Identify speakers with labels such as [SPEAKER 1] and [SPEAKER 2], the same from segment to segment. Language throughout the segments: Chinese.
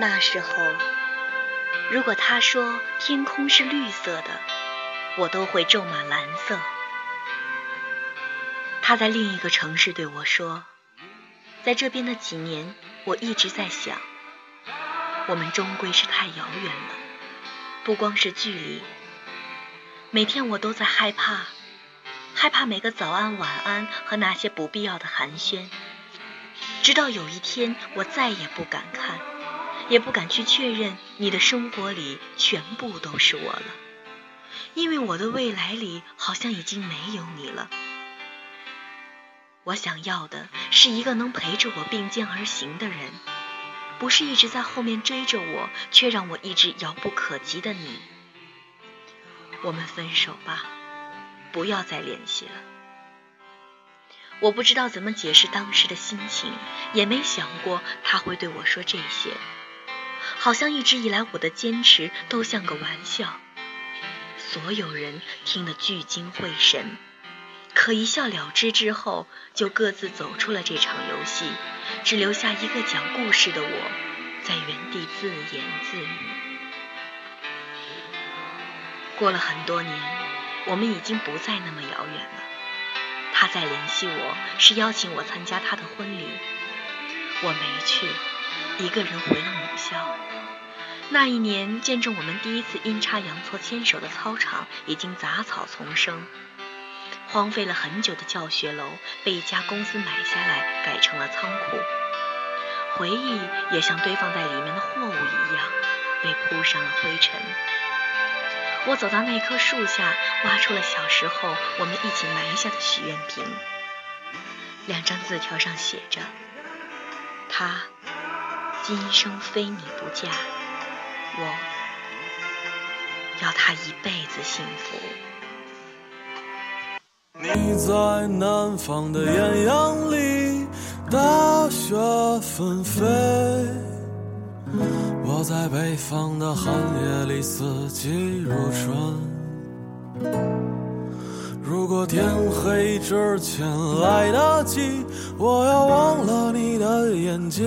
[SPEAKER 1] 那时候，如果他说天空是绿色的，我都会咒骂蓝色。他在另一个城市对我说，在这边的几年，我一直在想，我们终归是太遥远了，不光是距离，每天我都在害怕，害怕每个早安、晚安和那些不必要的寒暄，直到有一天，我再也不敢看。也不敢去确认你的生活里全部都是我了，因为我的未来里好像已经没有你了。我想要的是一个能陪着我并肩而行的人，不是一直在后面追着我却让我一直遥不可及的你。我们分手吧，不要再联系了。我不知道怎么解释当时的心情，也没想过他会对我说这些。好像一直以来我的坚持都像个玩笑，所有人听得聚精会神，可一笑了之之后，就各自走出了这场游戏，只留下一个讲故事的我在原地自言自语。过了很多年，我们已经不再那么遥远了。他在联系我，是邀请我参加他的婚礼，我没去，一个人回了母笑。那一年，见证我们第一次阴差阳错牵手的操场已经杂草丛生，荒废了很久的教学楼被一家公司买下来，改成了仓库。回忆也像堆放在里面的货物一样，被铺上了灰尘。我走到那棵树下，挖出了小时候我们一起埋下的许愿瓶，两张字条上写着：“他今生非你不嫁。”我要他一辈子幸福。
[SPEAKER 2] 你在南方的艳阳里，大雪纷飞；我在北方的寒夜里，四季如春。如果天黑之前来得及，我要忘了你的眼睛，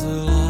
[SPEAKER 2] 子。了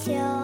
[SPEAKER 2] 秋